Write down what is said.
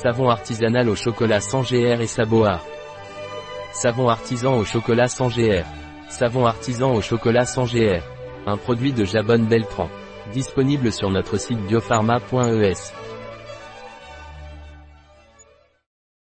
Savon artisanal au chocolat sans GR et Saboar. Savon artisan au chocolat sans GR. Savon artisan au chocolat sans GR. Un produit de Jabonne Beltran. Disponible sur notre site biopharma.es.